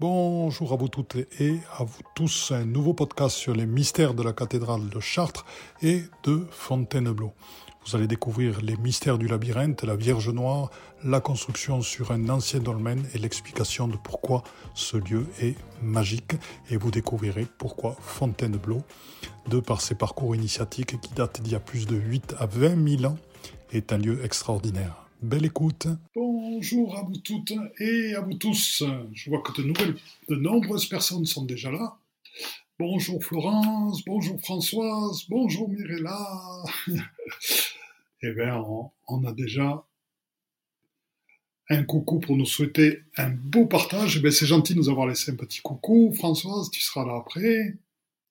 Bonjour à vous toutes et à vous tous. Un nouveau podcast sur les mystères de la cathédrale de Chartres et de Fontainebleau. Vous allez découvrir les mystères du labyrinthe, la Vierge Noire, la construction sur un ancien dolmen et l'explication de pourquoi ce lieu est magique. Et vous découvrirez pourquoi Fontainebleau, de par ses parcours initiatiques qui datent d'il y a plus de 8 à 20 000 ans, est un lieu extraordinaire. Belle écoute. Bonjour à vous toutes et à vous tous. Je vois que de nombreuses personnes sont déjà là. Bonjour Florence, bonjour Françoise, bonjour Mirella. eh bien, on, a déjà un coucou pour nous souhaiter un beau partage. Eh c'est gentil de nous avoir laissé un petit coucou. Françoise, tu seras là après.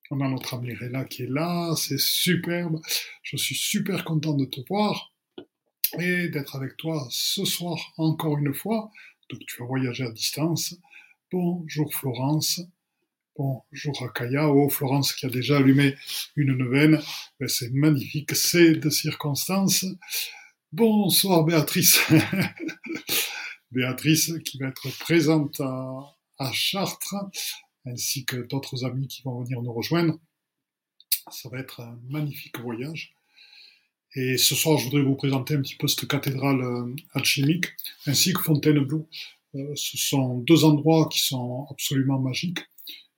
On a notre Mirella qui est là, c'est superbe. Je suis super content de te voir et d'être avec toi ce soir encore une fois. Donc tu vas voyager à distance. Bonjour Florence. Bonjour Akaya. Oh Florence qui a déjà allumé une neuvaine. Ben, c'est magnifique, c'est de circonstance. Bonsoir Béatrice. Béatrice qui va être présente à, à Chartres, ainsi que d'autres amis qui vont venir nous rejoindre. Ça va être un magnifique voyage. Et ce soir, je voudrais vous présenter un petit peu cette cathédrale euh, alchimique, ainsi que Fontainebleau. Euh, ce sont deux endroits qui sont absolument magiques.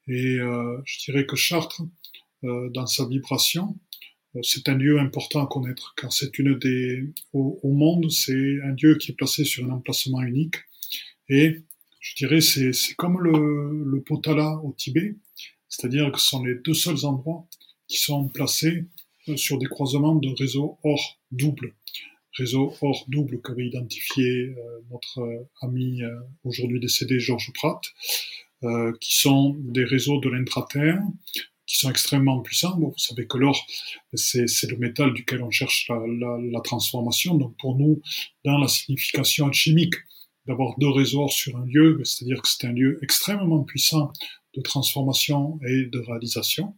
Et euh, je dirais que Chartres, dans sa vibration, c'est un lieu important à connaître, car c'est une des au, monde, c'est un lieu qui est placé sur un emplacement unique. Et je dirais c'est c'est comme le, le Potala au Tibet, c'est-à-dire que ce sont les deux seuls endroits qui sont placés sur des croisements de réseaux hors double. Réseau hors double qu'avait identifié euh, notre euh, ami euh, aujourd'hui décédé Georges Pratt, qui sont des réseaux de l'intraterre, qui sont extrêmement puissants. vous savez que l'or, c'est le métal duquel on cherche la, transformation. Donc pour nous, dans la signification alchimique, d'avoir deux réseaux sur un lieu, c'est-à-dire que c'est un lieu extrêmement puissant de transformation et de réalisation.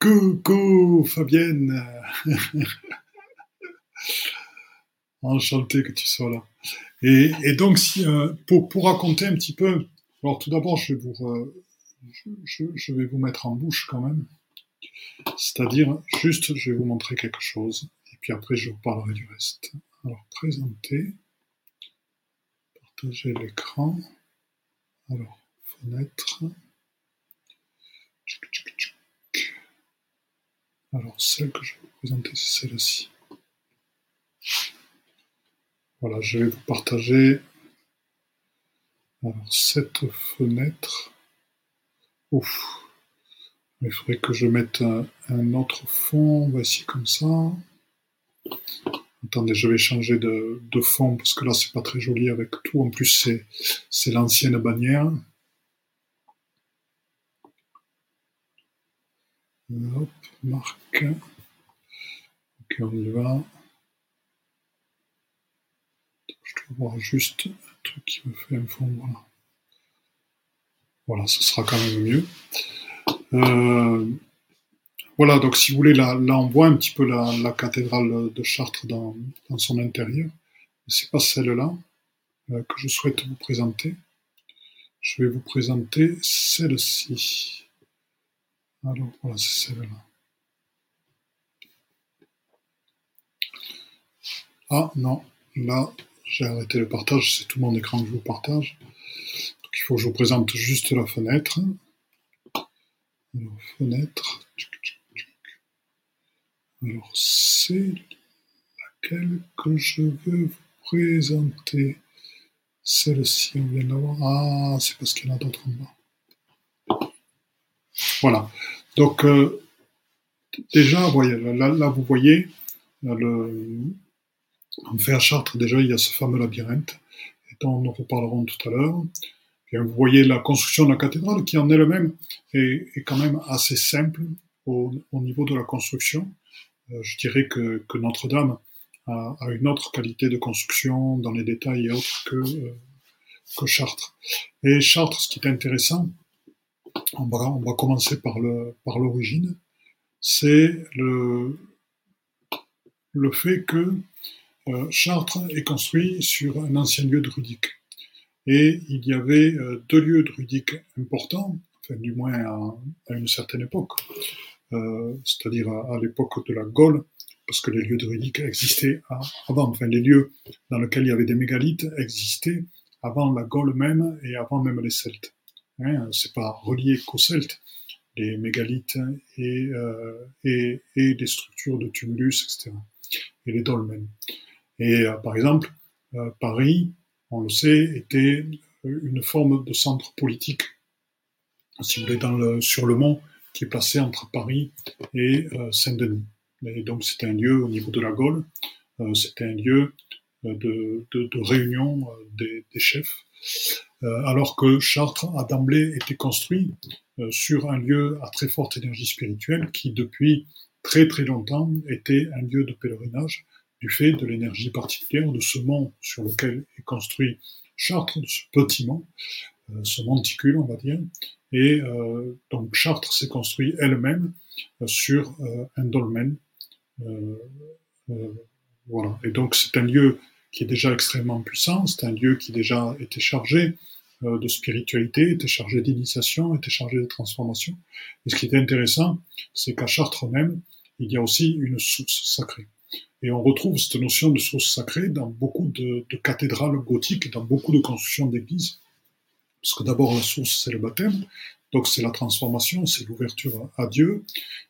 Coucou Fabienne Enchanté que tu sois là. Et, donc, si, euh, pour, pour, raconter un petit peu, alors tout d'abord, je, vais vous, je, je, vais vous mettre en bouche quand même. C'est-à-dire, juste, je vais vous montrer quelque chose, et puis après, je vous parlerai du reste. Alors, présenter, partager l'écran, alors, fenêtre, alors, celle que je vais vous présenter, c'est celle-ci. Voilà, je vais vous partager cette fenêtre. Ouf. Il faudrait que je mette un, autre fond. Voici comme ça. Attendez, je vais changer de, de fond parce que là, c'est pas très joli avec tout. En plus, c'est l'ancienne bannière. Hop, marque. Ok, on y va. Je dois voir juste un truc qui me fait un fond. Voilà. Ce sera quand même mieux. Euh, voilà, donc si vous voulez, là, on voit un petit peu la, cathédrale de Chartres dans, son intérieur. C'est pas celle-là euh, que je souhaite vous présenter. Je vais vous présenter celle-ci. Alors voilà, c'est celle-là. Ah non, là, j'ai arrêté le partage, c'est tout mon écran que je vous partage. Donc il faut que je vous présente juste la fenêtre. Alors, fenêtre. Alors, c'est laquelle que je veux vous présenter? Celle-ci, on vient d'avoir. Ah, c'est parce qu'il y en a d'autres en bas. Voilà. Donc, euh, déjà, voyez, là, vous voyez, le, en fait, à Chartres, déjà, il y a ce fameux labyrinthe, et dont nous reparlerons tout à l'heure. Vous voyez la construction de la cathédrale, qui en elle-même est, quand même assez simple au, au niveau de la construction. Euh, je dirais que, Notre-Dame a, une autre qualité de construction dans les détails et autres euh, que Chartres. Et Chartres, ce qui est intéressant, on va, commencer par l'origine, c'est le fait que euh, Chartres est construit sur un ancien lieu druidique. et il y avait euh, deux lieux druidiques importants, du moins à, une certaine époque, euh, c'est-à-dire à, l'époque de la Gaule, parce que les lieux druidiques existaient avant, enfin les lieux dans lesquels il y avait des mégalithes existaient avant la Gaule même et avant même les Celtes. Hein, c'est pas relié qu'aux Celtes, les mégalithes et, euh, et, et les structures de tumulus, etc. Et les dolmens. Et euh, par exemple, euh, Paris, on le sait, était une forme de centre politique, si vous voulez, sur le mont qui est placé entre Paris et Saint-Denis. Et donc c'était un lieu au niveau de la Gaule, c'était un lieu de, réunion des chefs, alors que Chartres a d'emblée été construit sur un lieu à très forte énergie spirituelle qui depuis très très longtemps était un lieu de pèlerinage du fait de l'énergie particulière de ce mont sur lequel est construit Chartres, ce petit mont, euh, ce monticule, on va dire. Et euh, donc Chartres s'est construit elle-même euh, sur un dolmen. voilà. Et donc c'est un lieu qui est déjà extrêmement puissant, c'est un lieu qui déjà était chargé de spiritualité, était chargé d'initiation, était chargé de transformation. Et ce qui est intéressant, c'est qu'à Chartres même, il y a aussi une source sacrée. Et on retrouve cette notion de source sacrée dans beaucoup de, de cathédrales gothiques, dans beaucoup de constructions d'églises. Parce que d'abord, la source, c'est le baptême. Donc, c'est la transformation, c'est l'ouverture à Dieu.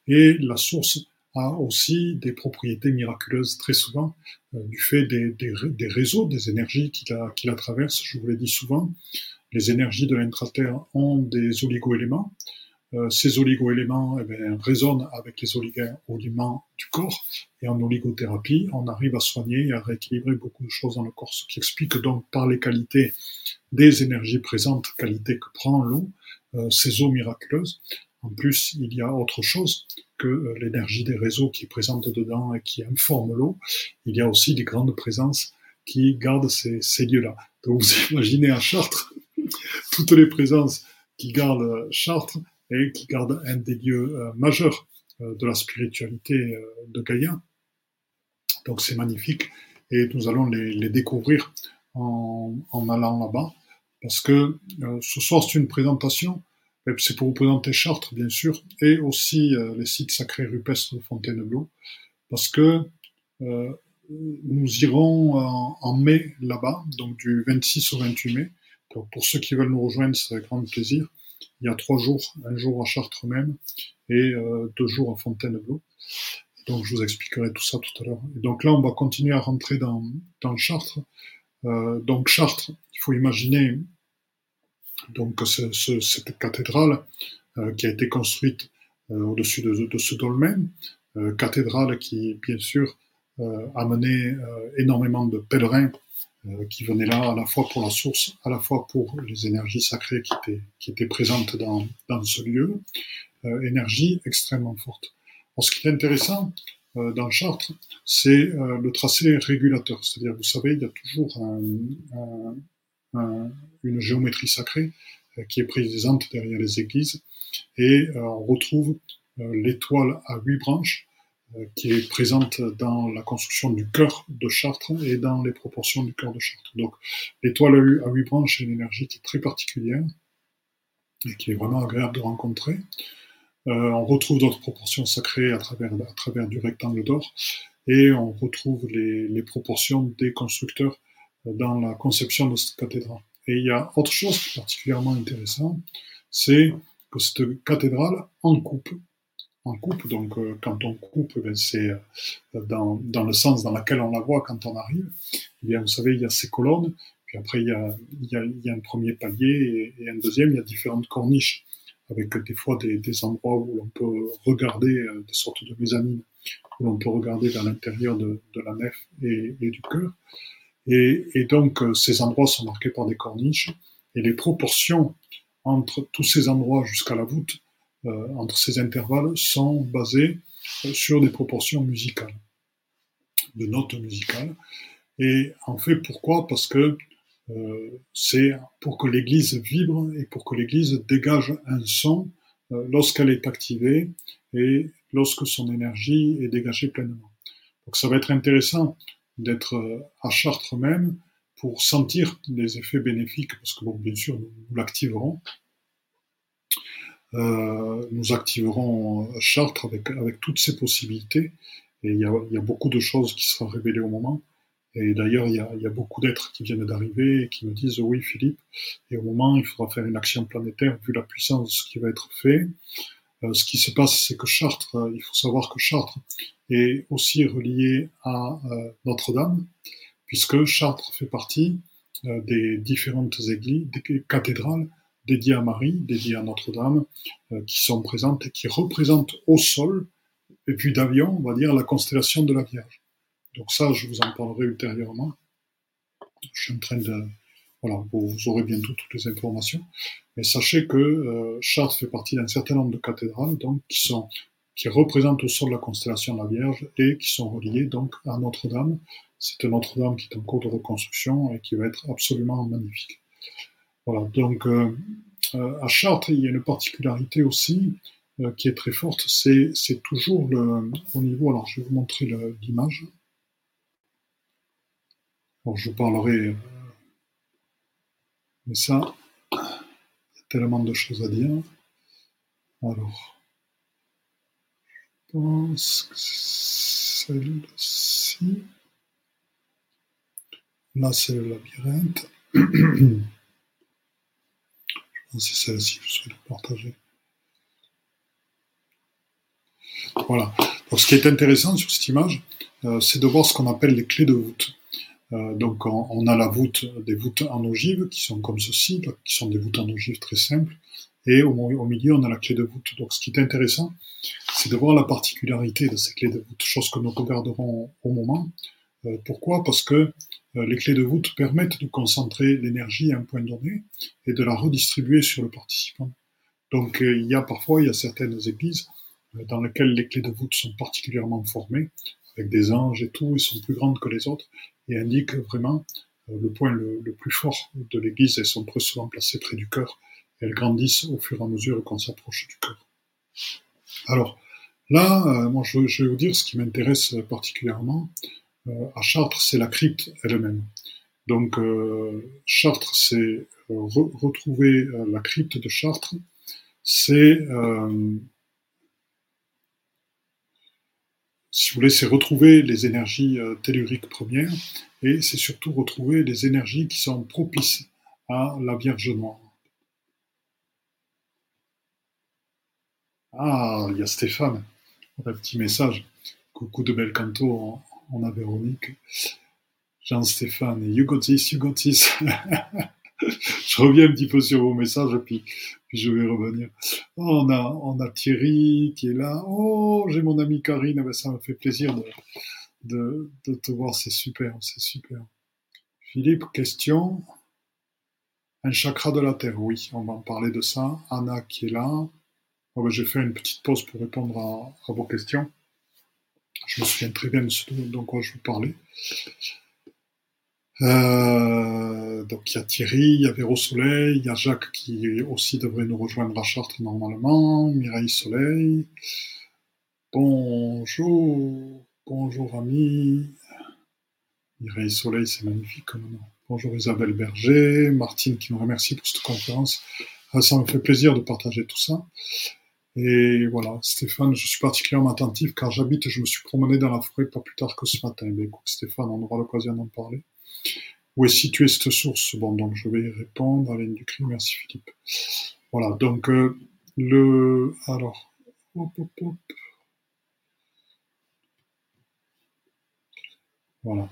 Et la source a aussi des propriétés miraculeuses très souvent euh, du fait des, des, des, réseaux, des énergies qui la, qui la traversent. Je vous l'ai dit souvent, les énergies de l'intraterre ont des oligo-éléments. Euh, ces oligo-éléments eh bien, résonnent avec les oligo-éléments du corps et en oligothérapie, on arrive à soigner et à rééquilibrer beaucoup de choses dans le corps, ce qui explique donc par les qualités des énergies présentes, qualités que prend l'eau, euh, ces eaux miraculeuses. En plus, il y a autre chose que euh, l'énergie des réseaux qui est présente dedans et qui informe l'eau. Il y a aussi des grandes présences qui gardent ces, lieux-là. Donc vous imaginez à Chartres, toutes les présences qui gardent Chartres, et qui garde un des lieux euh, majeurs euh, de la spiritualité euh, de Gaïa. Donc c'est magnifique et nous allons les, les découvrir en, en allant là-bas parce que ce soir c'est une présentation, c'est pour vous présenter Chartres bien sûr et aussi les sites sacrés rupestres de Fontainebleau parce que nous irons en, mai là-bas, donc du 26 au 28 mai. Donc pour ceux qui veulent nous rejoindre, c'est avec grand plaisir il y a trois jours, un jour à Chartres même et euh, deux jours à Fontainebleau. Donc je vous expliquerai tout ça tout à l'heure. Et donc là, on va continuer à rentrer dans, dans Chartres. Euh, donc Chartres, il faut imaginer donc ce, ce, cette cathédrale euh, qui a été construite euh, au-dessus de, ce dolmen, euh, cathédrale qui bien sûr a mené énormément de pèlerins qui venait là à la fois pour la source, à la fois pour les énergies sacrées qui étaient, présentes dans, ce lieu, énergie extrêmement forte. Alors, ce qui est intéressant dans Chartres, c'est le tracé régulateur, c'est-à-dire, vous savez, il y a toujours un, une géométrie sacrée euh, qui est présente derrière les églises, et on retrouve l'étoile à huit branches euh, qui est présente dans la construction du cœur de Chartres et dans les proportions du cœur de Chartres. Donc l'étoile à huit branches est une énergie qui est très particulière et qui est vraiment agréable de rencontrer. Euh, on retrouve d'autres proportions sacrées à travers, à travers du rectangle d'or et on retrouve les, les, proportions des constructeurs dans la conception de cette cathédrale. Et il y a autre chose qui est particulièrement intéressant, c'est que cette cathédrale en coupe en coupe. Donc, euh, quand on coupe, ben, c'est euh, dans, le sens dans lequel on la voit quand on arrive. Eh bien, vous savez, il y a ces colonnes, puis après, il y a, un premier palier et, un deuxième. Il y a différentes corniches avec des fois des, endroits où l'on peut regarder euh, des sortes de mezzanines, où l'on peut regarder vers l'intérieur de, la nef et, et du cœur. Et, donc, ces endroits sont marqués par des corniches et les proportions entre tous ces endroits jusqu'à la voûte euh, entre ces intervalles sont basés euh, sur des proportions musicales, de notes musicales. Et en fait, pourquoi? Parce que euh, c'est pour que l'Église vibre et pour que l'Église dégage un son euh, lorsqu'elle est activée et lorsque son énergie est dégagée pleinement. Donc ça va être intéressant d'être à Chartres même pour sentir les effets bénéfiques, parce que bon, bien sûr, nous, l'activerons. Euh, nous activerons Chartres avec, avec toutes ses possibilités, et il y, a, y a beaucoup de choses qui seront révélées au moment. Et d'ailleurs, il y a, il y a beaucoup d'êtres qui viennent d'arriver et qui me disent oui, Philippe, et au moment, il faudra faire une action planétaire vu la puissance de ce qui va être fait. Euh, ce qui se passe, c'est que Chartres, euh, il faut savoir que Chartres est aussi relié à euh, Notre-Dame, puisque Chartres fait partie des différentes églises, des cathédrales dédiées à Marie, dédiées à Notre-Dame, qui sont présentes et qui représentent au sol, et puis d'avion, on va dire, la constellation de la Vierge. Donc ça, je vous en parlerai ultérieurement. Je suis en train de... Voilà, vous aurez bientôt toutes les informations. Mais sachez que euh, Chartres fait partie d'un certain nombre de cathédrales, donc qui sont qui représentent au sol la constellation de la Vierge et qui sont reliées donc à Notre-Dame. C'est Notre-Dame qui est en cours de reconstruction et qui va être absolument magnifique. Voilà, donc euh, euh, à Chartres, il y a une particularité aussi euh, qui est très forte, c'est, toujours le, au niveau, alors je vais vous montrer l'image. Alors je vous parlerai, euh, mais ça, il y a tellement de choses à dire. Alors, je pense que celle-ci. Là, c'est le labyrinthe. je pense que c'est celle-ci, je souhaite partager. Voilà. Donc, ce qui est intéressant sur cette image, euh, c'est de voir ce qu'on appelle les clés de voûte. Euh, donc, on, a la voûte, des voûtes en ogive qui sont comme ceci, qui sont des voûtes en ogive très simples. Et au, milieu, on a la clé de voûte. Donc, ce qui est intéressant, c'est de voir la particularité de ces clés de voûte, chose que nous regarderons au moment. Euh, pourquoi? Parce que les clés de voûte permettent de concentrer l'énergie à un point donné et de la redistribuer sur le participant. Donc, il y a parfois, il y a certaines églises dans lesquelles les clés de voûte sont particulièrement formées, avec des anges et tout, ils sont plus grandes que les autres, et indiquent vraiment euh, le point le, plus fort de l'Église, elles sont très souvent placées près du cœur, elles grandissent au fur et à mesure qu'on s'approche du cœur. Alors, là, euh, moi je, vais vous dire ce qui m'intéresse particulièrement euh, à Chartres, c'est la crypte elle-même. Donc, Chartres, c'est retrouver la crypte de Chartres, c'est si vous voulez, c'est retrouver les énergies euh, telluriques premières et c'est surtout retrouver les énergies qui sont propices à la Vierge Noire. Ah, il y a Stéphane, un petit message. Coucou de bel canto en, a Véronique. Jean-Stéphane, you got this, you got this. je reviens un petit peu sur vos messages, puis, puis je vais revenir. Oh, on, a, on a Thierry qui est là. Oh, j'ai mon ami Karine. Ça me fait plaisir de, te voir. C'est super, c'est super. Philippe, question. Un chakra de la Terre, oui, on va en parler de ça. Anna qui est là. Oh, ben, je vais faire une petite pause pour répondre à, à, vos questions. Je me souviens très bien de ce dont je vous parlais. Euh, donc il y a Thierry, il y a Véro Soleil, il y a Jacques qui aussi devrait nous rejoindre à Chartres normalement, Mireille Soleil. Bonjour, bonjour amis. Mireille Soleil, c'est magnifique comme nom. Bonjour Isabelle Berger, Martine qui nous remercie pour cette conférence. Ah, ça me fait plaisir de partager tout ça. Et voilà, Stéphane, je suis particulièrement attentif car j'habite, je me suis promené dans la forêt pas plus tard que ce matin. Mais écoute, Stéphane, on aura l'occasion d'en parler. Où est située cette source? Bon, donc je vais y répondre. Alain Ducry, merci Philippe. Voilà, donc euh, le... Alors, hop, hop, hop. Voilà.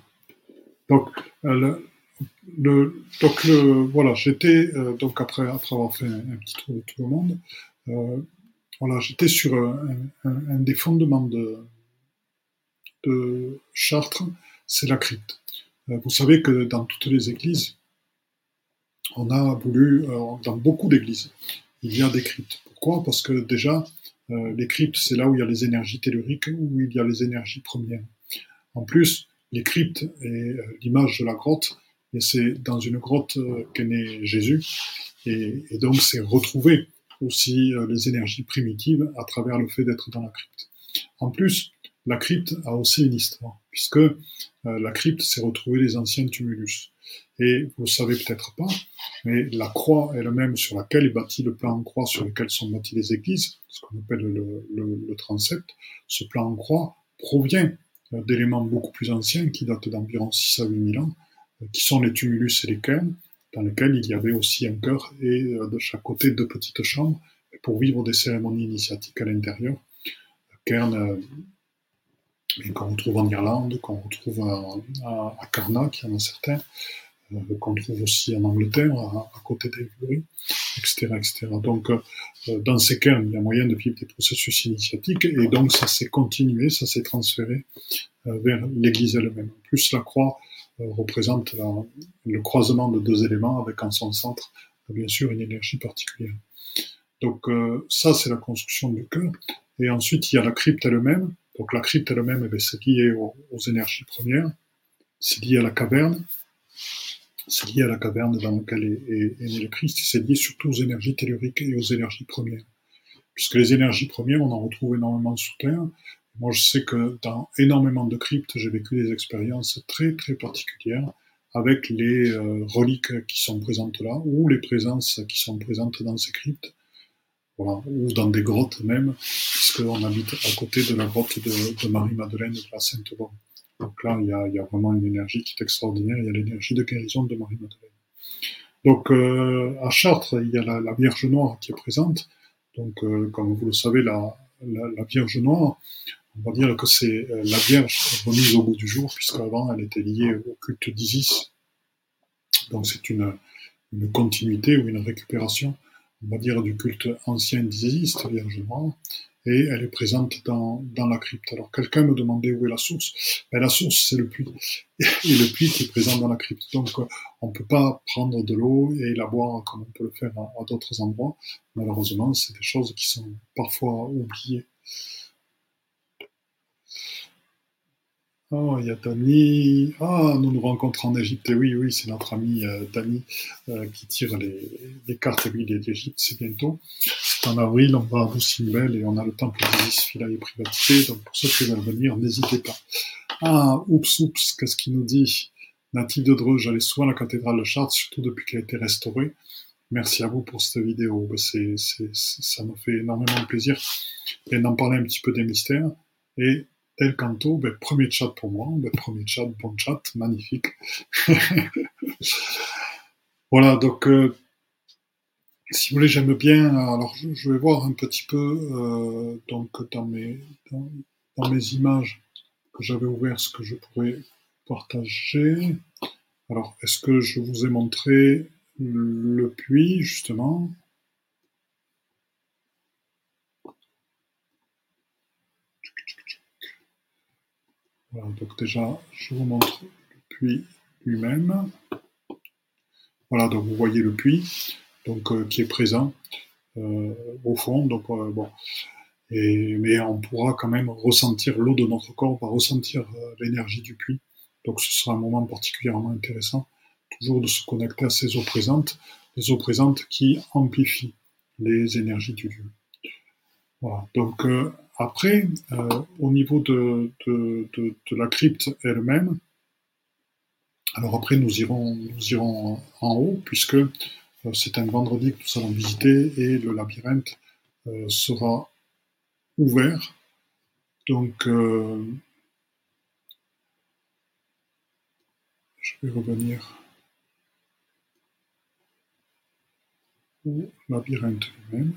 Donc, euh, le, voilà, j'étais euh, donc après après avoir fait un, petit tour de tout le monde, voilà, j'étais sur un, des fondements de, de Chartres, c'est la crypte. Euh, vous savez que dans toutes les églises, on a voulu, euh, dans beaucoup d'églises, il y a des cryptes. Pourquoi? Parce que déjà, euh, les cryptes, c'est là où il y a les énergies telluriques, où il y a les énergies premières. En plus, les cryptes et l'image de la grotte, et c'est dans une grotte qu'est né Jésus, et, et donc c'est retrouver aussi les énergies primitives à travers le fait d'être dans la crypte. En plus, la crypte a aussi une histoire, puisque la crypte, c'est retrouver les anciens tumulus. Et vous le savez peut-être pas, mais la croix elle-même sur laquelle est bâti le plan en croix sur lequel sont bâties les églises, ce qu'on appelle le, transept, ce plan en croix provient d'éléments beaucoup plus anciens qui datent d'environ 6 à 8 000 ans, qui sont les tumulus et les cairns, dans lesquels il y avait aussi un chœur et de chaque côté deux petites chambres pour vivre des cérémonies initiatiques à l'intérieur. Cairn, qu'on retrouve en Irlande, qu'on retrouve à, à, Karnak, il y en a certains, euh, qu'on trouve aussi en Angleterre, à, côté d'Avebury, etc., etc. Donc, euh, dans ces cas, il y a moyen de vivre des processus initiatiques, et donc ça s'est continué, ça s'est transféré euh, vers l'Église elle-même. En plus, la croix représente le croisement de deux éléments avec en son centre, bien sûr, une énergie particulière. Donc ça, c'est la construction du cœur. Et ensuite, il y a la crypte elle-même, donc la crypte elle-même, c'est lié aux, énergies premières, c'est lié à la caverne, c'est lié à la caverne dans laquelle est, né le Christ, c'est lié surtout aux énergies telluriques et aux énergies premières. Puisque les énergies premières, on en retrouve énormément sous terre. Moi, je sais que dans énormément de cryptes, j'ai vécu des expériences très très particulières avec les euh, reliques qui sont présentes là, ou les présences qui sont présentes dans ces cryptes ou dans des grottes même, puisqu'on habite à côté de la grotte de, Marie-Madeleine de la Sainte-Bonne. Donc là, il y, a, vraiment une énergie qui est extraordinaire, il y a l'énergie de guérison de Marie-Madeleine. Donc euh, à Chartres, il y a la, Vierge Noire qui est présente. Donc euh, comme vous le savez, la, Vierge Noire, on va dire que c'est euh, la Vierge remise au bout du jour, puisqu'avant elle était liée au culte d'Isis. Donc c'est une continuité ou une récupération on va dire, du culte ancien d'Isis, Vierge Noire, et elle est présente dans, dans la crypte. Alors quelqu'un me demandait où est la source. Ben, la source, c'est le puits. Et le puits qui est présent dans la crypte. Donc on ne peut pas prendre de l'eau et la boire comme on peut le faire à d'autres endroits. Malheureusement, c'est des choses qui sont parfois oubliées. Oh, il y a Dani. Ah, nous nous rencontrons en Égypte. Et oui, oui, c'est notre ami euh, Dani euh, qui tire les, les cartes. est d'Égypte, c'est bientôt. C'est en avril, on va à Roussimel et on a le temple d'Isis Philae privatisé. Donc, pour ceux qui veulent venir, n'hésitez pas. Ah, oups, oups, qu'est-ce qu'il nous dit? Natif de Dreux, j'allais souvent à la cathédrale de Chartres, surtout depuis qu'elle a été restaurée. Merci à vous pour cette vidéo. Ben, c'est, ça me fait énormément plaisir et d'en parler un petit peu des mystères. Et tel Canto, ben, premier chat pour moi, ben, premier chat, bon chat, magnifique. voilà, donc euh, si vous voulez, j'aime bien. Alors, je, vais voir un petit peu euh, donc dans mes dans, mes images que j'avais ouvert ce que je pourrais partager. Alors, est-ce que je vous ai montré le puits justement? Donc déjà, je vous montre le puits lui-même. Voilà, donc vous voyez le puits donc, euh, qui est présent euh, au fond. Donc, euh, bon. Et, mais on pourra quand même ressentir l'eau de notre corps, on va ressentir l'énergie du puits. Donc ce sera un moment particulièrement intéressant, toujours de se connecter à ces eaux présentes, les eaux présentes qui amplifient les énergies du lieu. Voilà, donc après, euh, au niveau de, la crypte elle-même, alors après nous irons, nous irons en haut puisque euh, c'est un vendredi que nous allons visiter et le labyrinthe euh, sera ouvert. Donc euh, je vais revenir au labyrinthe lui-même.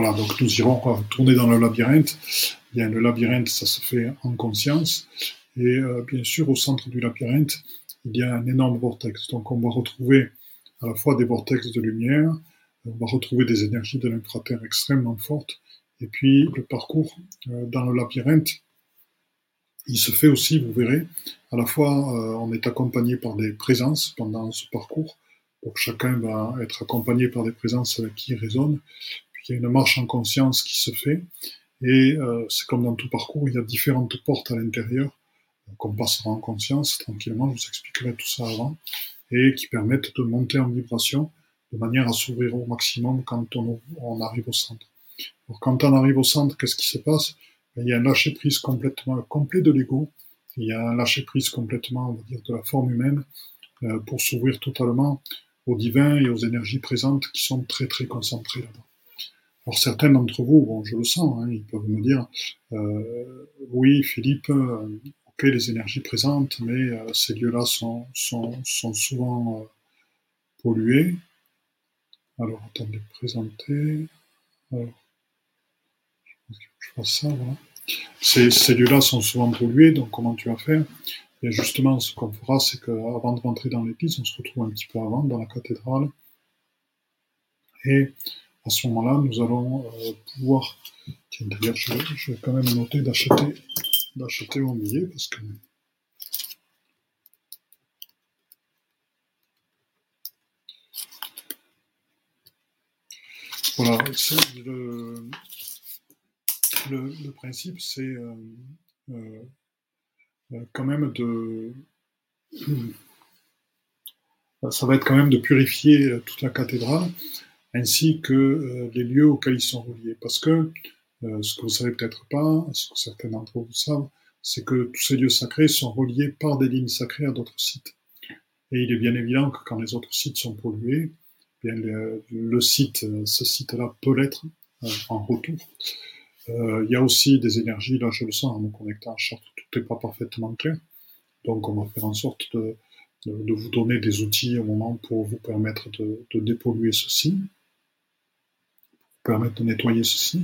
Voilà, donc nous irons tourner dans le labyrinthe. Bien, le labyrinthe, ça se fait en conscience. Et euh, bien sûr, au centre du labyrinthe, il y a un énorme vortex. Donc on va retrouver à la fois des vortex de lumière, on va retrouver des énergies de l'infraterre extrêmement fortes. Et puis le parcours euh, dans le labyrinthe, il se fait aussi, vous verrez, à la fois euh, on est accompagné par des présences pendant ce parcours. Donc chacun va être accompagné par des présences avec qui il résonne il y a une marche en conscience qui se fait. Et euh, c'est comme dans tout parcours, il y a différentes portes à l'intérieur qu'on passera en conscience tranquillement. Je vous expliquerai tout ça avant et qui permettent de monter en vibration de manière à s'ouvrir au maximum quand on, arrive au centre. Alors, quand on arrive au centre, qu'est-ce qui se passe? Ben, Il y a un lâcher-prise complètement complet de l'ego, il y a un lâcher-prise complètement, on va dire, de la forme humaine, euh, pour s'ouvrir totalement au divin et aux énergies présentes qui sont très très concentrées là-bas. Alors certains d'entre vous, bon, je le sens, hein, ils peuvent me dire, euh, oui Philippe, euh, ok les énergies présentes, mais euh, ces lieux-là sont, sont, sont, souvent pollués. Alors attendez, présenter. Alors, je pense ça, voilà. Ces, ces lieux-là sont souvent pollués, donc comment tu vas faire? Et justement, ce qu'on fera, c'est qu'avant de rentrer dans l'église, on se retrouve un petit peu avant dans la cathédrale. Et à ce moment-là, nous allons euh, pouvoir. Tiens, d'ailleurs, je, je, vais quand même noter d'acheter, d'acheter mon billet parce que. Voilà, le, le, le, principe, c'est euh, euh, quand même de. Ça va être quand même de purifier toute la cathédrale ainsi que euh, les lieux auxquels ils sont reliés. Parce que euh, ce que vous savez peut-être pas, ce que certains d'entre vous savent, c'est que tous ces lieux sacrés sont reliés par des lignes sacrées à d'autres sites. Et il est bien évident que quand les autres sites sont pollués, bien le, site, ce site-là peut l'être euh, en retour. Euh, il y a aussi des énergies, là je le sens en me connectant à Chartres, tout n'est pas parfaitement clair. Donc on va faire en sorte de, vous donner des outils au moment pour vous permettre de, de dépolluer ceci permettre de nettoyer ceci,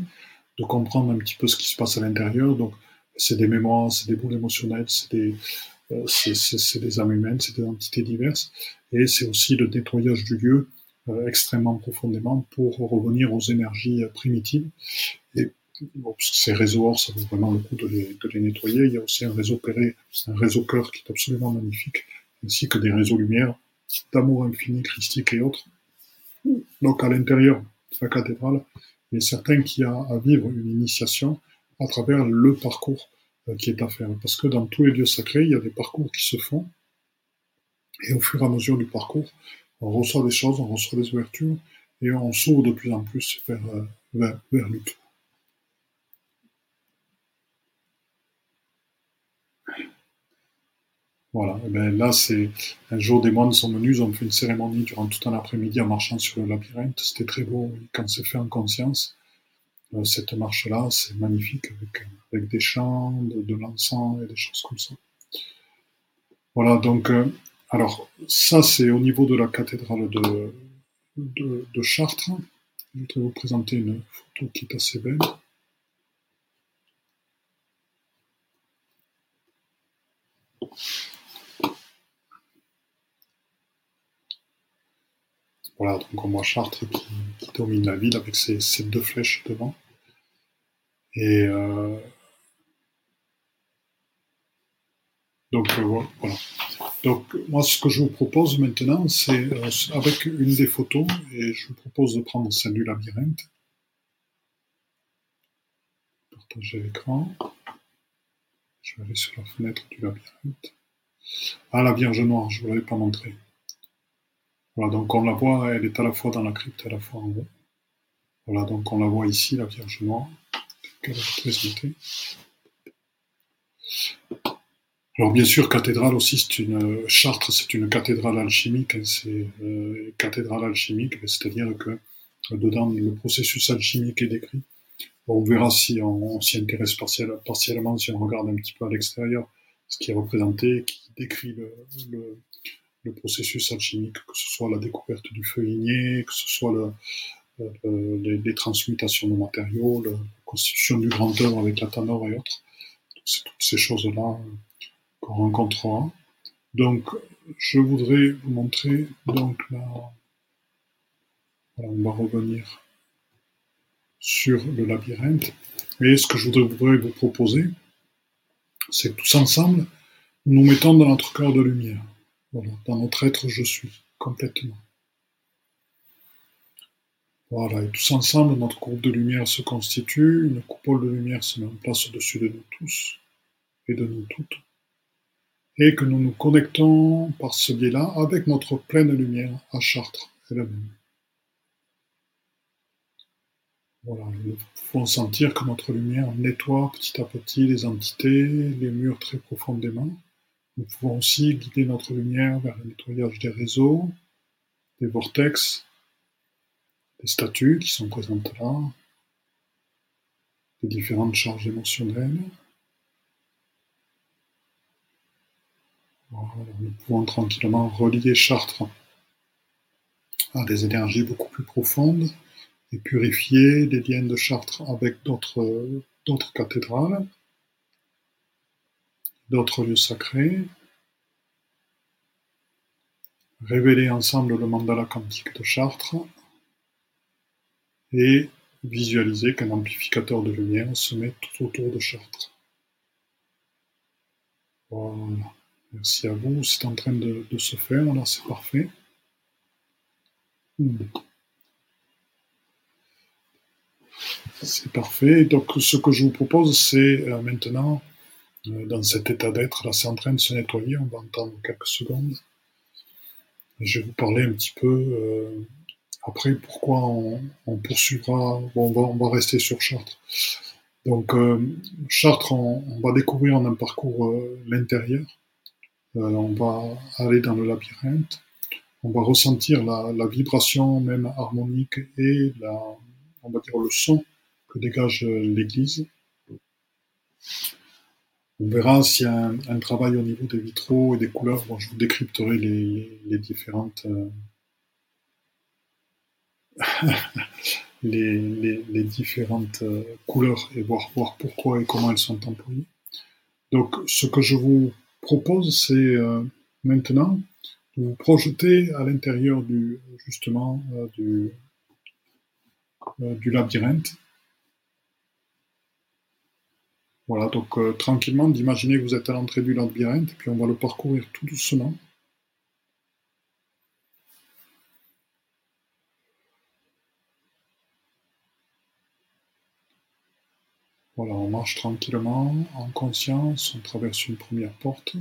de comprendre un petit peu ce qui se passe à l'intérieur. Donc, c'est des mémoires, c'est des boules émotionnelles, c'est des, euh, des âmes humaines, c'est des entités diverses. Et c'est aussi le nettoyage du lieu euh, extrêmement profondément pour revenir aux énergies euh, primitives. Et ces réseaux or, ça vaut vraiment le coup de les, de les, nettoyer. Il y a aussi un réseau péré, un réseau cœur qui est absolument magnifique, ainsi que des réseaux lumière d'amour infini, christique et autres. Donc à l'intérieur la cathédrale, a certains qui a à vivre une initiation à travers le parcours euh, qui est à faire. Parce que dans tous les lieux sacrés, il y a des parcours qui se font, et au fur et à mesure du parcours, on reçoit des choses, on reçoit des ouvertures, et on s'ouvre de plus en plus vers, euh, vers, vers le tout. Voilà, et ben là c'est un jour des moines sont venus, ils ont fait une cérémonie durant tout un après-midi en marchant sur le labyrinthe. C'était très beau quand c'est fait en conscience. Euh, cette marche-là, c'est magnifique avec, des chants, de, l'encens et des choses comme ça. Voilà, donc euh, alors ça c'est au niveau de la cathédrale de, de, de Chartres. Je vais vous présenter une photo qui est assez belle. Voilà, donc on voit Chartres qui, domine la ville avec ses, ses deux flèches devant. Et euh, donc euh, voilà. Donc moi ce que je vous propose maintenant, c'est euh, avec une des photos, et je vous propose de prendre celle du labyrinthe. Partager l'écran. Je vais aller sur la fenêtre du labyrinthe. Ah, la Vierge Noire, je ne vous l'avais pas montré. Voilà, donc on la voit, elle est à la fois dans la crypte et à la fois en haut. Voilà, donc on la voit ici, la Vierge Noire, qu'elle est représentée. Alors bien sûr, cathédrale aussi, c'est une Chartres, c'est une cathédrale alchimique. Hein, c'est euh, cathédrale alchimique, c'est-à-dire que euh, dedans le processus alchimique est décrit. On verra si on, s'y intéresse partiel, partiellement, si on regarde un petit peu à l'extérieur ce qui est représenté, qui décrit le, le, le, processus alchimique, que ce soit la découverte du feu igné, que ce soit le, les, transmutations de matériaux, la constitution du grand œuvre avec la tanor et autres. C'est toutes ces choses-là qu'on rencontrera. Donc, je voudrais vous montrer, donc voilà, on va revenir sur le labyrinthe. Et ce que je voudrais vous proposer, c'est que tous ensemble, nous mettons dans notre cœur de lumière, dans notre être je suis, complètement. Voilà, et tous ensemble, notre groupe de lumière se constitue, une coupole de lumière se met en place au-dessus de nous tous et de nous toutes, et que nous nous connectons par ce biais-là avec notre pleine lumière à Chartres elle-même. Voilà, nous pouvons sentir que notre lumière nettoie petit à petit les entités, les murs très profondément. Nous pouvons aussi guider notre lumière vers le nettoyage des réseaux, des vortex, des statues qui sont présentes là, des différentes charges émotionnelles. nous pouvons tranquillement relier Chartres à des énergies beaucoup plus profondes et purifier les liens de Chartres avec d'autres cathédrales, d'autres lieux sacrés, révéler ensemble le mandala quantique de Chartres et visualiser qu'un amplificateur de lumière se met tout autour de Chartres. Voilà. Merci à vous. C'est en train de, se faire. C'est parfait. C'est parfait. Donc, ce que je vous propose, c'est euh, maintenant, dans cet état d'être, là, c'est en train de se nettoyer. On va entendre quelques secondes. je vais vous parler un petit peu euh, après pourquoi on, poursuivra. Bon, on va, rester sur Chartres. Donc, Chartres, on, va découvrir en un parcours l'intérieur euh, on va aller dans le labyrinthe, on va ressentir la, vibration même harmonique et la, on va dire le son que dégage l'église. On verra s'il y a un, travail au niveau des vitraux et des couleurs. Je vous décrypterai les, différentes euh, les, différentes euh, couleurs et voir, voir pourquoi et comment elles sont employées. Donc, ce que je vous propose, c'est euh, maintenant de vous projeter à l'intérieur du justement euh, du, euh, du labyrinthe. Voilà, donc tranquillement, d'imaginer que vous êtes à l'entrée du labyrinthe, puis on va le parcourir tout doucement. Voilà, on marche tranquillement, en conscience, on traverse une première porte.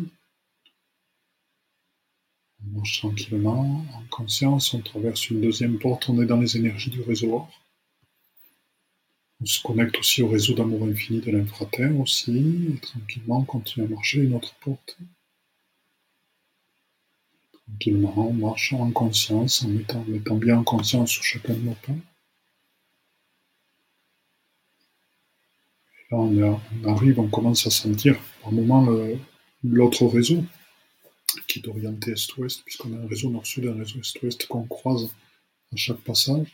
On marche tranquillement, en conscience, on traverse une deuxième porte, on est dans les énergies du réseau. On se connecte aussi au réseau d'amour infini de l'infraterre aussi, et tranquillement on continue à marcher une autre porte. Tranquillement, on marche en conscience, en mettant, mettant bien en conscience sur chacun de nos pas. on, arrive, on commence à sentir par moment l'autre réseau qui est orienté est-ouest, puisqu'on a un réseau nord-sud et un réseau est-ouest qu'on croise à chaque passage.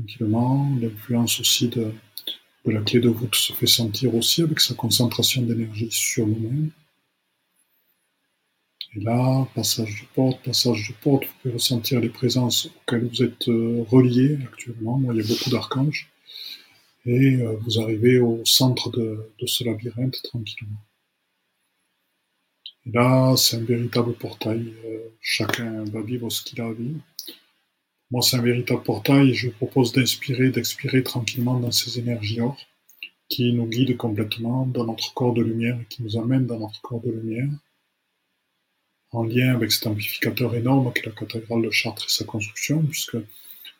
Tranquillement, l'influence aussi de, la clé de voûte se fait sentir aussi avec sa concentration d'énergie sur nous-mêmes. Et là, passage de porte, passage de porte, vous pouvez ressentir les présences auxquelles vous êtes euh, reliés actuellement. Moi, il y a beaucoup d'archanges. Et euh, vous arrivez au centre de, ce labyrinthe tranquillement. Et là, c'est un véritable portail. Euh, chacun va vivre ce qu'il a à vivre. Moi, c'est un véritable portail. Je vous propose d'inspirer, d'expirer tranquillement dans ces énergies or qui nous guident complètement dans notre corps de lumière et qui nous amènent dans notre corps de lumière en lien avec cet amplificateur énorme qu'est la cathédrale de Chartres et sa construction, puisque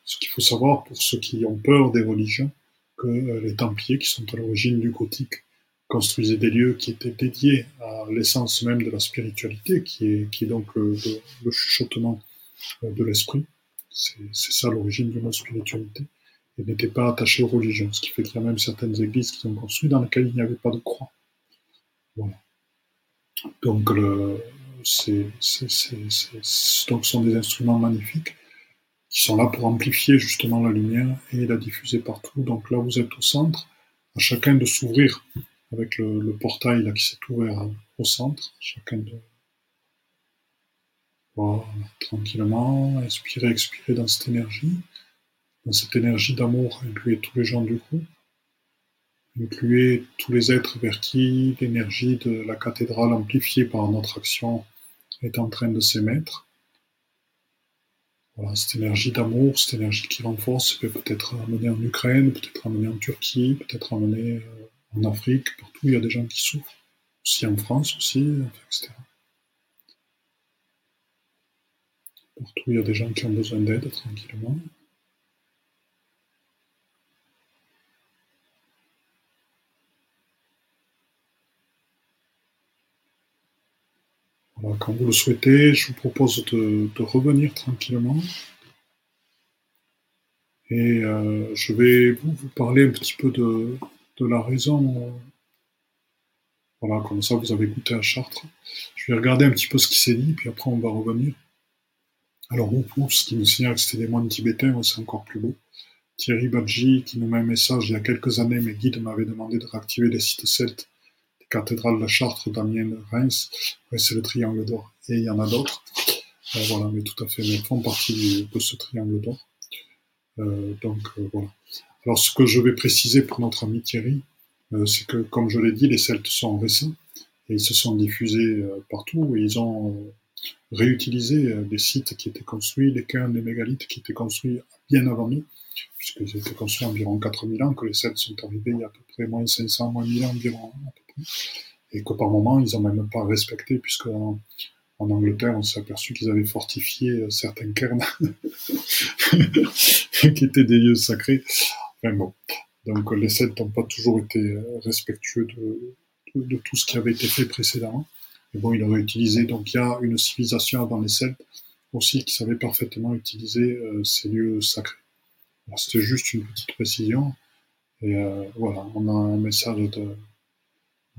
ce qu'il faut savoir pour ceux qui ont peur des religions, que euh, les Templiers, qui sont à l'origine du gothique, construisaient des lieux qui étaient dédiés à l'essence même de la spiritualité, qui est, qui est donc le, chuchotement euh, de l'esprit. C'est ça l'origine du mot spiritualité. Et n'étaient pas attachés aux religions, ce qui fait qu'il y a même certaines églises qui sont construites dans lesquelles il n'y avait pas de croix. Voilà. Donc ce sont des instruments magnifiques qui sont là pour amplifier justement la lumière et la diffuser partout. Donc là, vous êtes au centre, à chacun de s'ouvrir avec le, portail qui s'est ouvert au centre, chacun de voilà, tranquillement, inspirer, expirer dans cette énergie, dans cette énergie d'amour, incluez tous les gens du groupe, incluez tous les êtres vers qui l'énergie de la cathédrale amplifiée par notre action est en train de s'émettre. Voilà, cette énergie d'amour, cette énergie qui renforce, peut être amener en Ukraine, peut-être amener en Turquie, peut-être amener euh, en Afrique, partout il y a des gens qui souffrent, aussi en France aussi, etc. Partout, il y a des gens qui ont besoin d'aide tranquillement. quand vous le souhaitez, je vous propose de, revenir tranquillement. Et euh, je vais vous, parler un petit peu de, la raison. voilà, comme ça vous avez goûté à Chartres. Je vais regarder un petit peu ce qui s'est dit, puis après on va revenir. Alors, ce qui nous signale que c'était des moines tibétains, c'est encore plus beau. Thierry Badji qui nous met un message il y a quelques années, mes guides m'avaient demandé de réactiver les sites celtes cathédrale de Chartres, Damien, Reims, c'est le triangle d'or. Et il y en a d'autres. Euh, voilà, mais tout à fait, mais font partie de ce triangle d'or. Euh, donc euh, voilà. Alors ce que je vais préciser pour notre ami Thierry, c'est que comme je l'ai dit, les Celtes sont récents et ils se sont diffusés partout et ils ont réutilisé des sites qui étaient construits, les cairns, les mégalithes qui étaient construits bien avant nous, puisqu'ils étaient construits environ 4000 ans, que les Celtes sont arrivés il y a à peu près moins 500, moins 1000 ans environ, et que par moment, ils n'ont même pas respecté, puisque en, Angleterre, on s'est aperçu qu'ils avaient fortifié euh, certains cairns qui étaient des lieux sacrés. Enfin bon. Donc les Celtes n'ont pas toujours été euh, respectueux de, tout ce qui avait été fait précédemment. Mais bon, ils auraient utilisé, donc il y a une civilisation avant les Celtes aussi qui savait parfaitement utiliser euh, ces lieux sacrés. C'était juste une petite précision. Et voilà, on a un message de,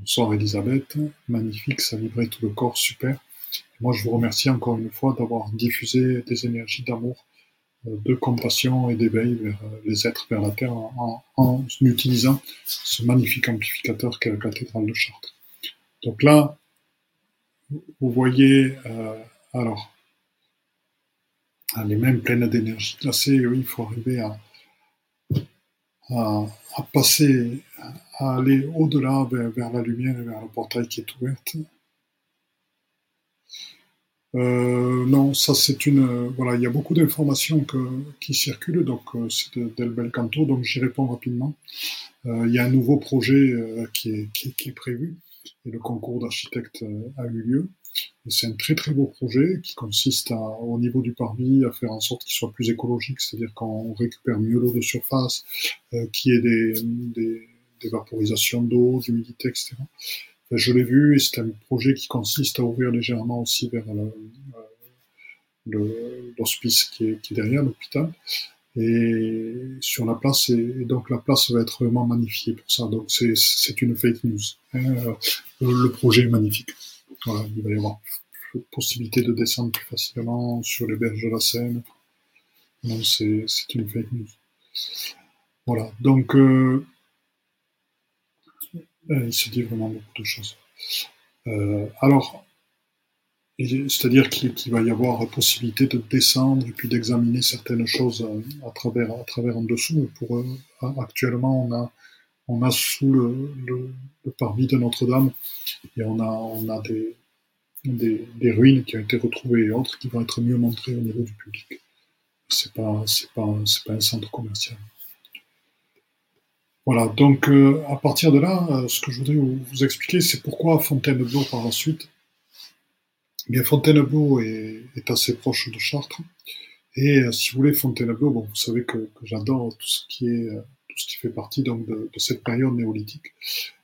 Bonsoir Elisabeth, magnifique, ça vibrait tout le corps, super. moi, je vous remercie encore une fois d'avoir diffusé des énergies d'amour, euh, de compassion et d'éveil vers euh, les êtres, vers la Terre, en, utilisant ce magnifique amplificateur qu'est la cathédrale de Chartres. Donc là, vous voyez, euh, alors, les mêmes pleines d'énergie glacée, oui, il faut arriver à, passer, à aller au-delà vers, la lumière et vers le portail qui est ouvert. Euh, non, ça c'est une. voilà, il y a beaucoup d'informations qui circulent, donc euh, c'est d'El Canto, donc j'y réponds rapidement. Euh, il y a un nouveau projet est, qui, est, prévu et le concours d'architectes a eu lieu. C'est un très très beau projet qui consiste au niveau du parvis à faire en sorte qu'il soit plus écologique, c'est-à-dire qu'on récupère mieux l'eau de surface, euh, qu'il y ait des, vaporisations d'eau, d'humidité, etc. je l'ai vu et c'est un projet qui consiste à ouvrir légèrement aussi vers l'hospice qui est, qui est derrière l'hôpital et sur la place et, donc la place va être vraiment magnifiée pour ça donc c'est une fake news hein. le projet est magnifique voilà, il va y avoir possibilité de descendre plus facilement sur les berges de la Seine. Non, c'est une fake news. Voilà, donc euh, euh, il se dit vraiment beaucoup de choses. Euh, alors, c'est-à-dire qu'il va y avoir possibilité de descendre et puis d'examiner certaines choses à, travers, à travers en dessous. Pour actuellement, on a on a sous le, parvis de Notre-Dame et on a, a des, ruines qui ont été retrouvées et autres qui vont être mieux montrées au niveau du public. C'est pas, pas, un centre commercial. Voilà, donc euh, à partir de là, euh, ce que je voudrais vous, expliquer, c'est pourquoi Fontainebleau par la suite. Bien, Fontainebleau est, est, assez proche de Chartres. Et euh, si vous voulez, Fontainebleau, bon, vous savez que, j'adore tout ce qui est tout ce qui fait partie donc de, cette période néolithique,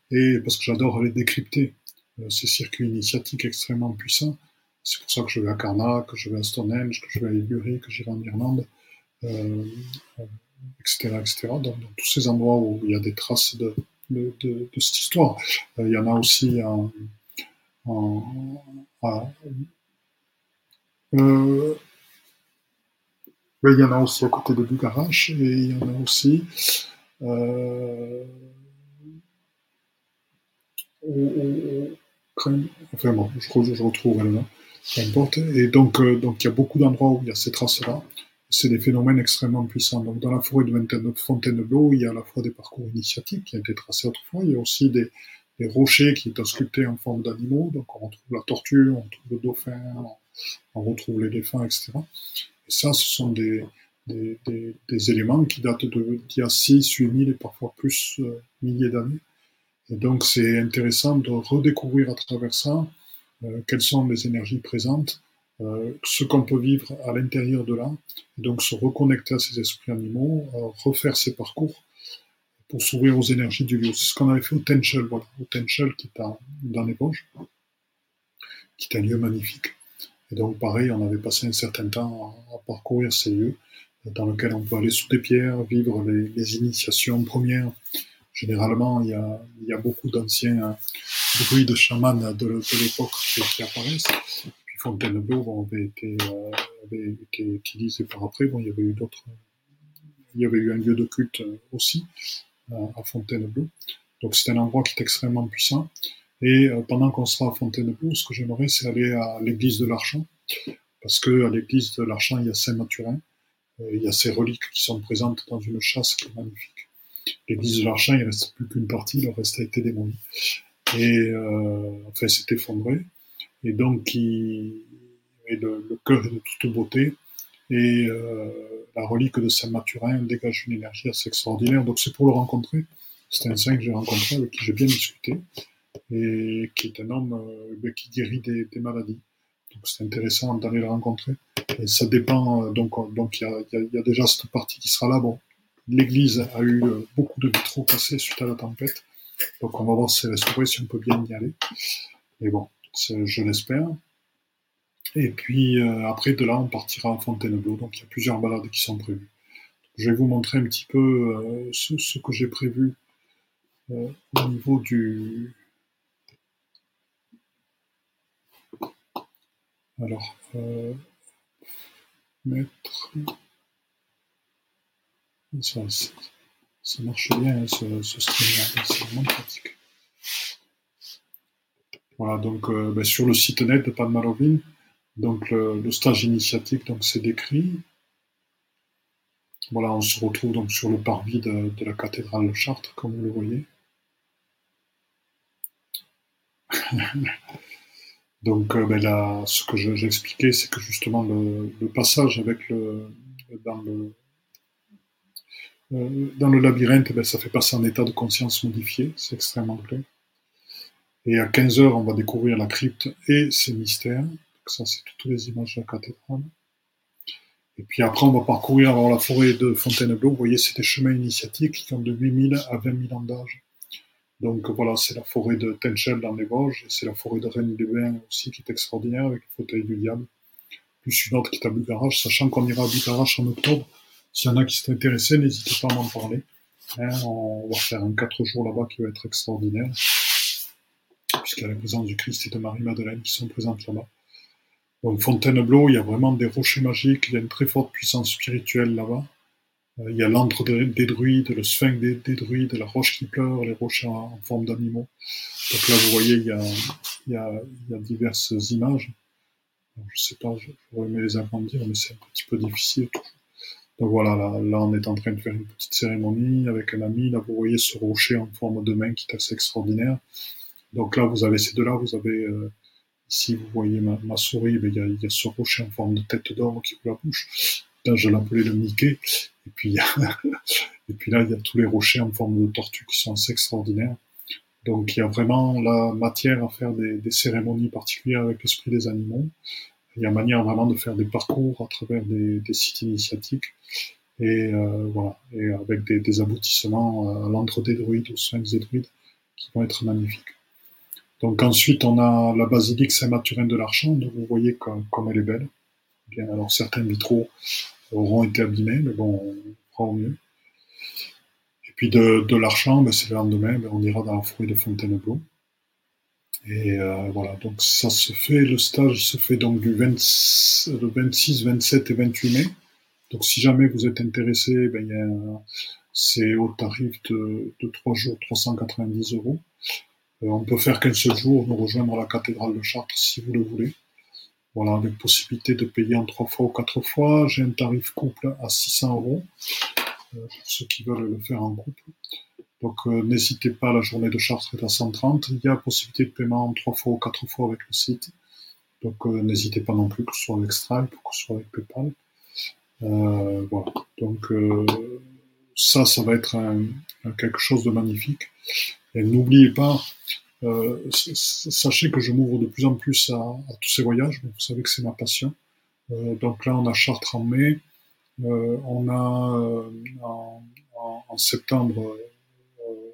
et parce que j'adore les décrypter euh, ces circuits initiatiques extrêmement puissants. C'est pour ça que je vais à Karnak, que je vais à Stonehenge, que je vais à Liguri, que j'irai en Irlande, euh, etc., euh, etc. Dans, tous ces endroits où il y a des traces de, de, cette histoire. Euh, il y en a aussi en, en, euh, il y en a aussi à côté de Bugarache et il y en a aussi euh, au, enfin bon, je, je retrouve le peu importe. Et donc, euh, donc il y a beaucoup d'endroits où il y a ces traces-là. C'est des phénomènes extrêmement puissants. Donc, dans la forêt de Fontainebleau, il y a à la fois des parcours initiatiques qui ont été tracés autrefois, il y a aussi des, des rochers qui sont sculptés en forme d'animaux. Donc, on retrouve la tortue, on retrouve le dauphin, on retrouve les défunts, etc. Et ça, ce sont des, éléments qui datent d'il y a 6, 8 000 et parfois plus euh, milliers d'années. Et donc c'est intéressant de redécouvrir à travers ça euh, quelles sont les énergies présentes ce qu'on peut vivre à l'intérieur de là, et donc se reconnecter à ces esprits animaux, refaire ses parcours pour s'ouvrir aux énergies du lieu. C'est ce qu'on avait fait au Tenchel, voilà, au Tenchel qui est dans les qui est un lieu magnifique. Et donc pareil, on avait passé un certain temps à, parcourir ces lieux dans lesquels on peut aller sous des pierres, vivre les, initiations premières. Généralement, il y a, il y a beaucoup d'anciens druides chamans de, de l'époque qui, apparaissent. Puis Fontainebleau avait, été, euh, avait été utilisé par après. Bon, il y avait eu d'autres. Il y avait eu un lieu de culte aussi à Fontainebleau. Donc c'est un endroit qui est extrêmement puissant. Et euh, pendant qu'on sera à Fontainebleau, ce que j'aimerais, c'est aller à l'église de l'Archant, parce que à l'église de l'Archant, il y a Saint-Mathurin, euh, il y a ces reliques qui sont présentes dans une chasse qui est magnifique. L'église de l'Archant, il reste plus qu'une partie, le reste a été démoli. Et euh, enfin, s'est effondré. Et donc, il, et le, le cœur de toute beauté. Et euh, la relique de Saint-Mathurin dégage une énergie assez extraordinaire. Donc, c'est pour le rencontrer. C'est un saint que j'ai rencontré, avec qui j'ai bien discuté et qui est un homme euh, ben, qui guérit des, maladies. Donc c'est intéressant d'aller le rencontrer. Et ça dépend, euh, donc donc il y a, y, a, déjà cette partie qui sera là. Bon, l'église a eu beaucoup de vitraux cassés suite à la tempête, donc on va voir si c'est restauré, si on peut bien y aller. Mais bon, je l'espère. Et puis après de là, on partira à Fontainebleau. Donc il y a plusieurs balades qui sont prévues. Je vais vous montrer un petit peu ce, ce, que j'ai prévu au niveau du, Alors, euh, mettre. Ça, ça, marche bien ce, ce stream-là, c'est vraiment pratique. Voilà, donc euh, ben, sur le site net de Padmalovine, donc le, stage initiatique, donc c'est décrit. Voilà, on se retrouve donc sur le parvis de, la cathédrale de Chartres, comme vous le voyez. Donc, euh, ben là, ce que j'expliquais, c'est que justement le, passage euh, dans le labyrinthe, ben, ça fait passer en état de conscience modifié, c'est extrêmement clair. Et à 15 heures, on va découvrir la crypte et ses mystères. Ça, c'est toutes les images de la cathédrale. Et puis après, on va parcourir la forêt de Fontainebleau. Vous voyez, c'est des chemins initiatiques qui ont de 8000 à 20 000 ans d'âge. Donc voilà, c'est la forêt de Tenchel dans les Vosges, et c'est la forêt de Rennes des Bains aussi qui est extraordinaire avec le fauteuil du diable. Plus une autre qui est à Bucarache, sachant qu'on ira à Bucarache en octobre. S'il y en a qui sont intéressés, n'hésitez pas à m'en parler. Hein, on va faire un 4 jours là-bas qui va être extraordinaire, puisqu'il y a la présence du Christ et de Marie-Madeleine qui sont présentes là-bas. Donc Fontainebleau, il y a vraiment des rochers magiques, il y a une très forte puissance spirituelle là-bas. Euh, il y a l'antre des druides, le sphinx des, druides, la roche qui pleure, les roches en, forme d'animaux. Donc là, vous voyez, il y a, diverses images. je sais pas, j'aurais aimé les agrandir, mais c'est un petit peu difficile. Donc voilà, là, là, on est en train de faire une petite cérémonie avec un ami. Là, vous voyez ce rocher en forme de main qui est assez extraordinaire. Donc là, vous avez ces deux-là. Vous avez euh, ici, vous voyez ma, souris, mais il y, a, y a ce rocher en forme de tête d'or qui ouvre la bouche. Là, je l'appelais le Mickey. Et puis, et puis là, il y a tous les rochers en forme de tortue qui sont assez extraordinaires. Donc il y a vraiment la matière à faire des, des cérémonies particulières avec l'esprit des animaux. Il y a manière vraiment de faire des parcours à travers des, des sites initiatiques. Et euh, voilà, et avec des, des aboutissements à l'entre des druides, aux sphinx des druides, qui vont être magnifiques. Donc ensuite, on a la basilique Saint-Mathurin de l'Archant, donc vous voyez comme, elle est belle. Bien, alors certains vitraux auront été abîmés, mais bon, on fera au mieux. Et puis de, de l'Archant, ben, c'est le lendemain, ben, on ira dans la forêt de Fontainebleau. Et euh, voilà, donc ça se fait, le stage se fait donc du 20, le 26, 27 et 28 mai. Donc si jamais vous êtes intéressé, ben, c'est au tarif de, de 3 jours 390 euros. Euh, on peut faire qu'un seul jour, nous rejoindre la cathédrale de Chartres si vous le voulez. Voilà, avec possibilité de payer en trois fois ou quatre fois. J'ai un tarif couple à 600 euros euh, pour ceux qui veulent le faire en couple. Donc euh, n'hésitez pas, la journée de Chartres est à 130. Il y a possibilité de paiement en trois fois ou quatre fois avec le site. Donc n'hésitez pas non plus que ce soit avec Stripe ou que ce soit avec PayPal. voilà. Donc ça, ça va être quelque chose de magnifique. N'oubliez pas sachez que je m'ouvre de plus en plus à, tous ces voyages. Vous savez que c'est ma passion. donc là, on a Chartres en mai. on a en, en, septembre,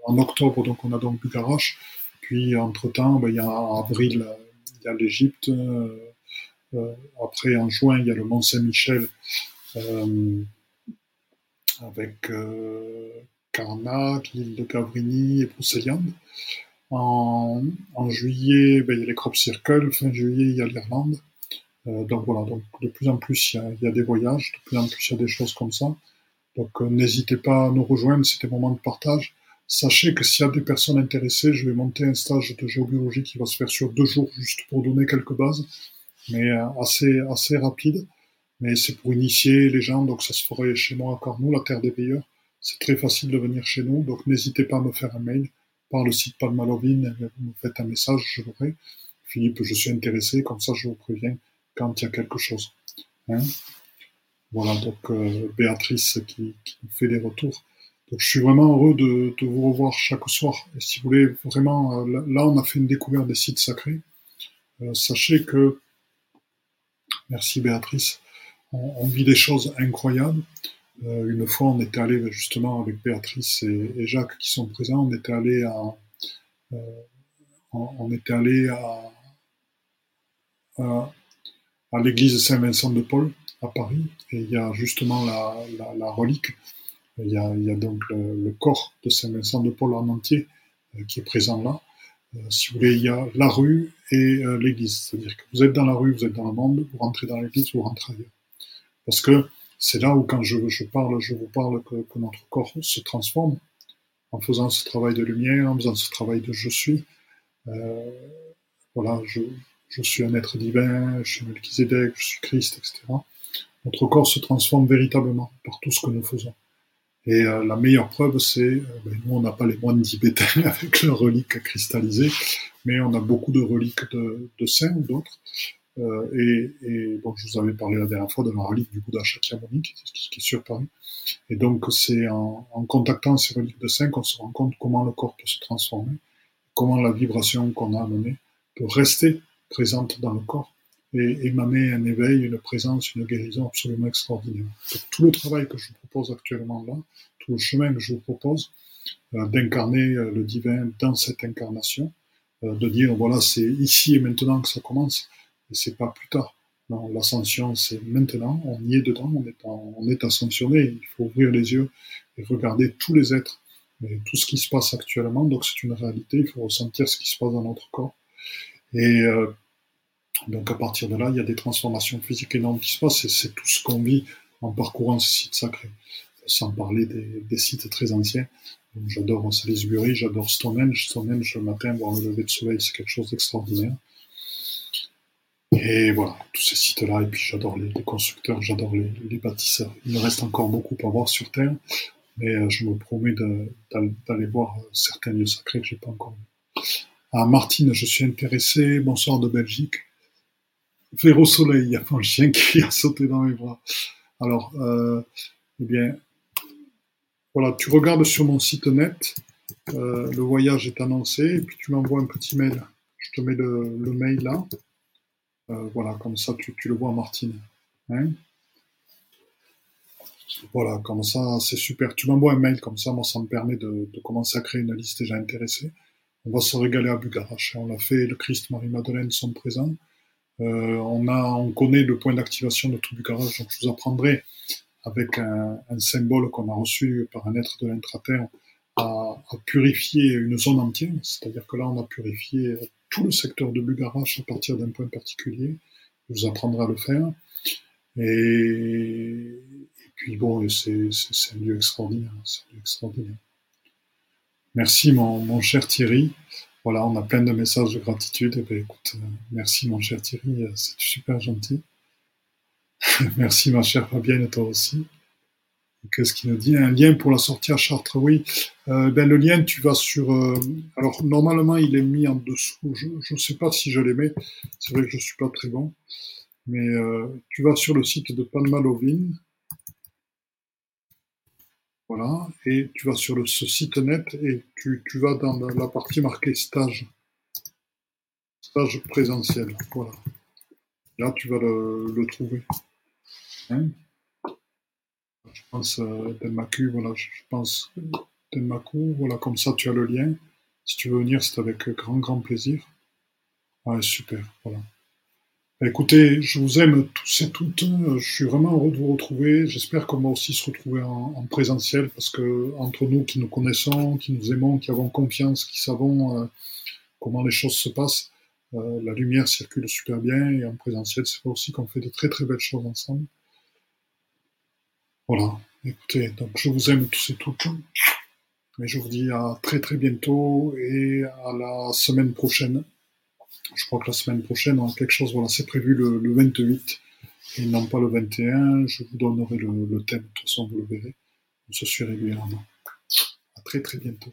en octobre, donc on a donc Bucarache. Puis entre-temps, ben, il y a en avril, il y a l'Égypte. après, en juin, il y a le Mont Saint-Michel avec euh, Carnac, l'île de Gavrini et Brocéliande. En, juillet, ben, il y a les Crop Circle, fin juillet, il y a l'Irlande. Euh, donc voilà, donc de plus en plus, il y, a, des voyages, de plus en plus, il y a des choses comme ça. Donc euh, n'hésitez pas à nous rejoindre, c'était un moment de partage. Sachez que s'il y a des personnes intéressées, je vais monter un stage de géobiologie qui va se faire sur deux jours, juste pour donner quelques bases, mais euh, assez, assez rapide mais c'est pour initier les gens, donc ça se ferait chez moi à Cornou, la terre des payeurs. C'est très facile de venir chez nous, donc n'hésitez pas à me faire un mail par le site Palmalovine, vous me faites un message, je l'aurai. Philippe, je suis intéressé, comme ça je vous préviens quand il y a quelque chose. Hein voilà, donc euh, Béatrice qui, qui fait les retours. Donc je suis vraiment heureux de, de vous revoir chaque soir. Et si vous voulez vraiment, euh, là on a fait une découverte des sites sacrés. Euh, sachez que, merci Béatrice, on, vit des choses incroyables. Euh, une fois, on était allé justement avec Béatrice et, Jacques qui sont présents. On était allé à, euh, on, à, l'église Saint-Vincent de Paul à Paris et il y a justement la, relique. Il y, a, il y a, donc le, corps de Saint-Vincent de Paul en entier euh, qui est présent là. si vous voulez, il y a la rue et l'église. C'est-à-dire que vous êtes dans la rue, vous êtes dans le monde, vous rentrez dans l'église, vous rentrez ailleurs. Parce que c'est là où quand je, parle, je vous parle que, notre corps se transforme en faisant ce travail de lumière, en faisant ce travail de je suis. Euh, voilà, je, suis un être divin, je suis Melchizedek, je suis Christ, etc. Notre corps se transforme véritablement par tout ce que nous faisons. Et euh, la meilleure preuve, c'est, euh, ben, nous on n'a pas les moines tibétains avec leurs reliques cristallisées, mais on a beaucoup de reliques de saints ou d'autres. Euh, et, et, donc, je vous avais parlé la dernière fois de la relique du Bouddha Shakyamuni, qui, qui, est sur Paris. Et donc, c'est en, contactant ces reliques de saints qu'on se rend compte comment le corps peut se transformer, comment la vibration qu'on a amenée peut rester présente dans le corps et émaner un éveil, une présence, une guérison absolument extraordinaire. tout le travail que je vous propose actuellement là, tout le chemin que je vous propose, euh, d'incarner euh, le divin dans cette incarnation, de dire voilà, c'est ici et maintenant que ça commence, c'est pas plus tard. Non, l'ascension, c'est maintenant, on y est dedans, on est, on est ascensionné, il faut ouvrir les yeux et regarder tous les êtres, tout ce qui se passe actuellement, donc c'est une réalité, il faut ressentir ce qui se passe dans notre corps. Et euh, donc à partir de là, il y a des transformations physiques énormes qui se passent, et c'est tout ce qu'on vit en parcourant ces sites sacrés, sans parler des, sites très anciens. J'adore Salisbury, j'adore Stonehenge. Stonehenge, le matin, voir le lever de soleil, c'est quelque chose d'extraordinaire. Et voilà, tous ces sites-là, et puis j'adore les, constructeurs, j'adore les, bâtisseurs. Il me reste encore beaucoup à voir sur Terre, mais euh, je me promets d'aller voir euh, certains lieux sacrés que j'ai pas encore vus. Martine, je suis intéressé. Bonsoir de Belgique. Vers au soleil, il y a mon chien qui a sauté dans mes bras. Alors, euh, eh bien, voilà, tu regardes sur mon site net, le voyage est annoncé, et puis tu m'envoies un petit mail. Je te mets le mail là. Euh, voilà, comme ça, tu, le vois, Martine. Hein voilà, comme ça, c'est super. Tu m'envoies un mail comme ça, moi, ça me permet de, commencer à créer une liste déjà intéressée. On va se régaler à Bugarache. On l'a fait, le Christ, Marie-Madeleine sont présents. Euh, on, connaît le point d'activation de tout Bugarache, donc je vous apprendrai avec un, symbole qu'on a reçu par un être de l'intraterre à, à purifier une zone entière. C'est-à-dire que là, on a purifié tout le secteur de Bugarache à partir d'un point particulier. Je vous apprendrai à le faire. Et, puis bon, c'est un lieu extraordinaire. Un lieu extraordinaire. Merci mon, cher Thierry. Voilà, on a plein de messages de gratitude. Eh ben, écoute, euh, merci mon cher Thierry, euh, c'est super gentil. merci ma chère Fabienne, toi aussi. Qu'est-ce qu'il nous dit Un lien pour la sortie à Chartres, oui. Euh, ben, le lien, tu vas sur... Euh, alors, normalement, il est mis en dessous. Je ne sais pas si je l'ai mis. C'est vrai que je suis pas très bon. Mais euh, tu vas sur le site de Palmalovine. Voilà. Et tu vas sur le, ce site net et tu, tu vas dans la, partie marquée stage. stage présentiel. Voilà. Là, tu vas le, trouver. Hein je pense euh, Denmaku, voilà, je pense Denmaku, voilà, comme ça tu as le lien. Si tu veux venir, c'est avec grand, grand plaisir. Ouais, super, voilà. Écoutez, je vous aime tous et toutes. Je suis vraiment heureux de vous retrouver. J'espère qu'on va aussi se retrouver en, présentiel parce que entre nous qui nous connaissons, qui nous aimons, qui avons confiance, qui savons euh, comment les choses se passent, euh, la lumière circule super bien et en présentiel, c'est aussi qu'on fait de très très belles choses ensemble. Voilà. Écoutez, donc je vous aime tous et toutes. Et je vous dis à très très bientôt et à la semaine prochaine je crois que la semaine prochaine, on a quelque chose, voilà, c'est prévu le, 28 et non pas le 21. Je vous donnerai le, thème, de toute façon, vous le verrez. Je suis régulièrement. À très très bientôt.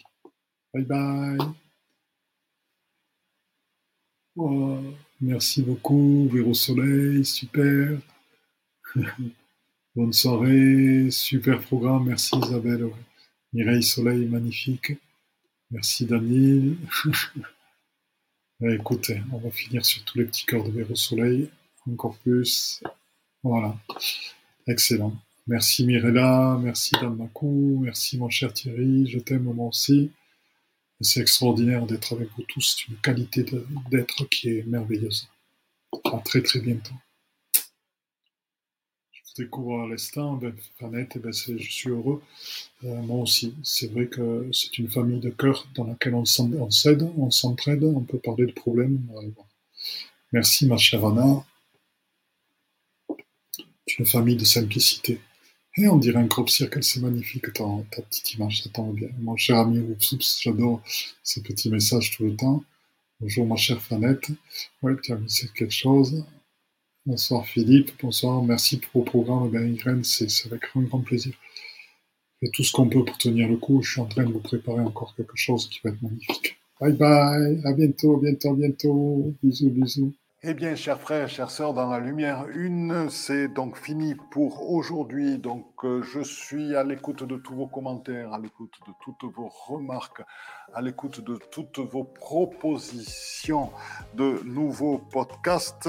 Bye bye. Oh, merci beaucoup, Véro Soleil, super. Bonne soirée, super programme, merci Isabelle. Mireille Soleil, magnifique. Merci Daniel. écoutez, on va finir sur tous les petits cœurs de au soleil. Encore plus. Voilà. Excellent. Merci Mirella, merci Damakou, merci mon cher Thierry, je t'aime moi aussi. C'est extraordinaire d'être avec vous tous, c'est une qualité d'être qui est merveilleuse. À très très bientôt découvre l'instant, ben, Fanette, ben, je suis heureux. Euh, moi aussi. C'est vrai que c'est une famille de cœur dans laquelle on s'aide, on s'entraide, on peut parler de problèmes. Merci, ma chère Anna. C'est une famille de simplicité. Et on dirait un crop circle, c'est magnifique ta, petite image, ça tombe bien. Mon cher ami j'adore ces petits messages tout le temps. Bonjour ma chère Fanette. Ouais, tu as mis quelque chose. Bonsoir Philippe, bonsoir, merci pour le programme Ben c'est avec un grand plaisir. Et tout ce qu'on peut pour tenir le coup, je suis en train de vous préparer encore quelque chose qui va être magnifique. Bye bye, à bientôt, bientôt, bientôt, bisous, bisous. Eh bien, chers frères, chères sœurs, dans la lumière une, c'est donc fini pour aujourd'hui. Donc, euh, je suis à l'écoute de tous vos commentaires, à l'écoute de toutes vos remarques, à l'écoute de toutes vos propositions de nouveaux podcasts.